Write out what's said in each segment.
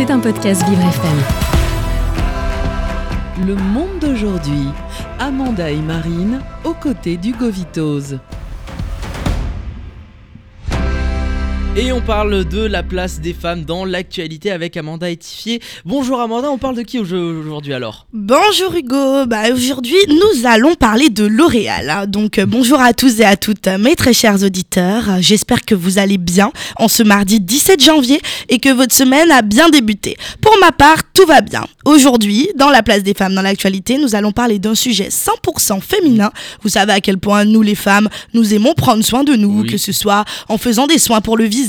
C'est un podcast Vivre FM. Le monde d'aujourd'hui. Amanda et Marine aux côtés du Govitose. Et on parle de la place des femmes dans l'actualité avec Amanda Etifier. Bonjour Amanda, on parle de qui aujourd'hui alors Bonjour Hugo, bah aujourd'hui nous allons parler de L'Oréal. hein. Donc euh, bonjour à tous et à toutes euh, mes très chers auditeurs. Euh, J'espère que vous allez bien en ce mardi 17 janvier et que votre semaine a bien débuté. Pour ma part, tout va bien. Aujourd'hui, dans la place des femmes dans l'actualité, nous allons parler d'un sujet 100% féminin. Vous savez à quel point nous les femmes, nous aimons prendre soin de nous, Oui. que ce soit en faisant des soins pour le visage,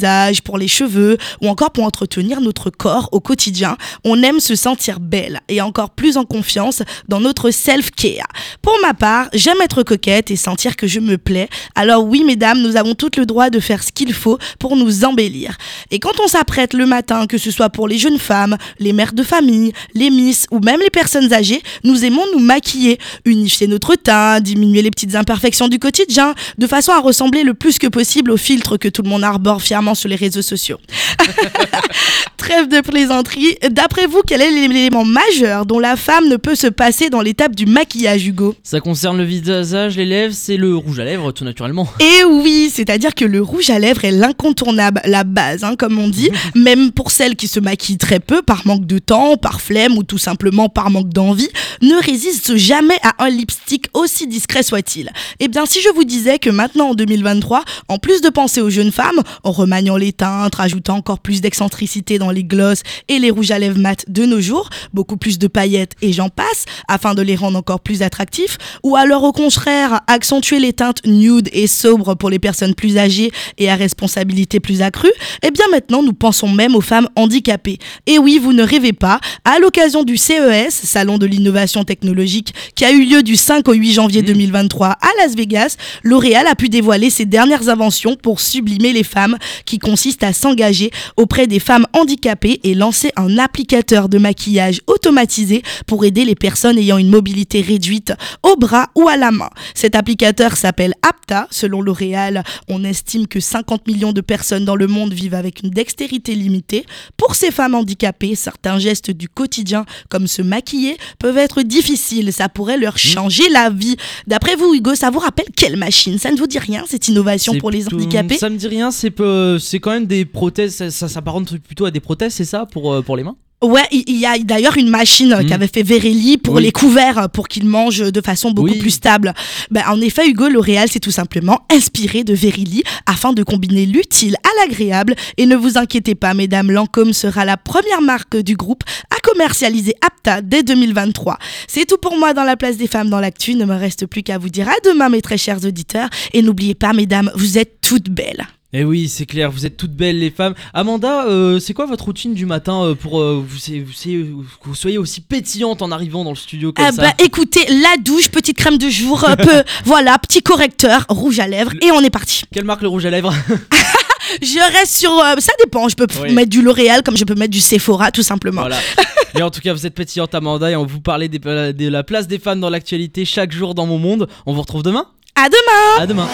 pour les cheveux ou encore pour entretenir notre corps au quotidien. On aime se sentir belle et encore plus en confiance dans notre self-care. Pour ma part, j'aime être coquette et sentir que je me plais. Alors oui, mesdames, nous avons toutes le droit de faire ce qu'il faut pour nous embellir. Et quand on s'apprête le matin, que ce soit pour les jeunes femmes, les mères de famille, les miss ou même les personnes âgées, nous aimons nous maquiller, unifier notre teint, diminuer les petites imperfections du quotidien, de façon à ressembler le plus que possible au filtre que tout le monde arbore fièrement sur les réseaux sociaux. Trêve de plaisanterie. D'après vous, quel est l'élément majeur dont la femme ne peut se passer dans l'étape du maquillage, Hugo? Ça concerne le visage, les lèvres, c'est le rouge à lèvres tout naturellement. Et oui, c'est-à-dire que le rouge à lèvres est l'incontournable, la base, hein, comme on dit, même pour celles qui se maquillent très peu, par manque de temps, par flemme ou tout simplement par manque d'envie, ne résistent jamais à un lipstick aussi discret soit-il. Eh bien, si je vous disais que maintenant en 2023, en plus de penser aux jeunes femmes, en remaniant les teintes, rajoutant encore plus d'excentricité dans les glosses et les rouges à lèvres mat de nos jours, beaucoup plus de paillettes et j'en passe, afin de les rendre encore plus attractifs, ou alors au contraire, accentuer les teintes nude et sobres pour les personnes plus âgées et à responsabilité plus accrue, eh bien maintenant nous pensons même aux femmes handicapées. Et oui, vous ne rêvez pas, à l'occasion du CES, Salon de l'innovation technologique, qui a eu lieu du 5 au 8 janvier 2023 à Las Vegas, L'Oréal a pu dévoiler ses dernières inventions pour sublimer les femmes, qui consiste à s'engager auprès des femmes handicapées et lancer un applicateur de maquillage automatisé pour aider les personnes ayant une mobilité réduite au bras ou à la main. Cet applicateur s'appelle Apta. Selon L'Oréal, on estime que 50 millions de personnes dans le monde vivent avec une dextérité limitée. Pour ces femmes handicapées, certains gestes du quotidien, comme se maquiller, peuvent être difficiles. Ça pourrait leur changer la vie. D'après vous, Hugo, ça vous rappelle quelle machine? Ça ne vous dit rien, cette innovation pour les handicapés? Ça me dit rien, c'est peu- c'est quand même des prothèses, ça, ça s'apparente plutôt à des prothèses, c'est ça, pour, euh, pour les mains? Ouais, il y a d'ailleurs une machine Mhm. qu'avait fait Verelli pour Oui. les couverts, euh, pour qu'ils mangent de façon beaucoup Oui. plus stable. Ben, en effet, Hugo L'Oréal s'est tout simplement inspiré de Verelli afin de combiner l'utile à l'agréable. Et ne vous inquiétez pas, mesdames, Lancôme sera la première marque du groupe à commercialiser Apta dès 2023. C'est tout pour moi dans la place des femmes dans l'actu. Il ne me reste plus qu'à vous dire à demain, mes très chers auditeurs. Et n'oubliez pas, mesdames, vous êtes toutes belles. Eh oui, c'est clair, vous êtes toutes belles les femmes. Amanda, euh, c'est quoi votre routine du matin euh, pour euh, vous, soyez aussi pétillante en arrivant dans le studio comme Ah ça bah écoutez, la douche, petite crème de jour, un peu, voilà, petit correcteur, rouge à lèvres, et on est parti. Quelle marque le rouge à lèvres Je reste sur, euh, ça dépend, je peux Oui. mettre du L'Oréal comme je peux mettre du Sephora, tout simplement. Voilà. Mais en tout cas, vous êtes pétillante Amanda et on vous parlait des- de la place des femmes dans l'actualité chaque jour dans mon monde. On vous retrouve demain? À demain À demain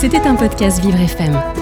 C'était un podcast Vivre FM.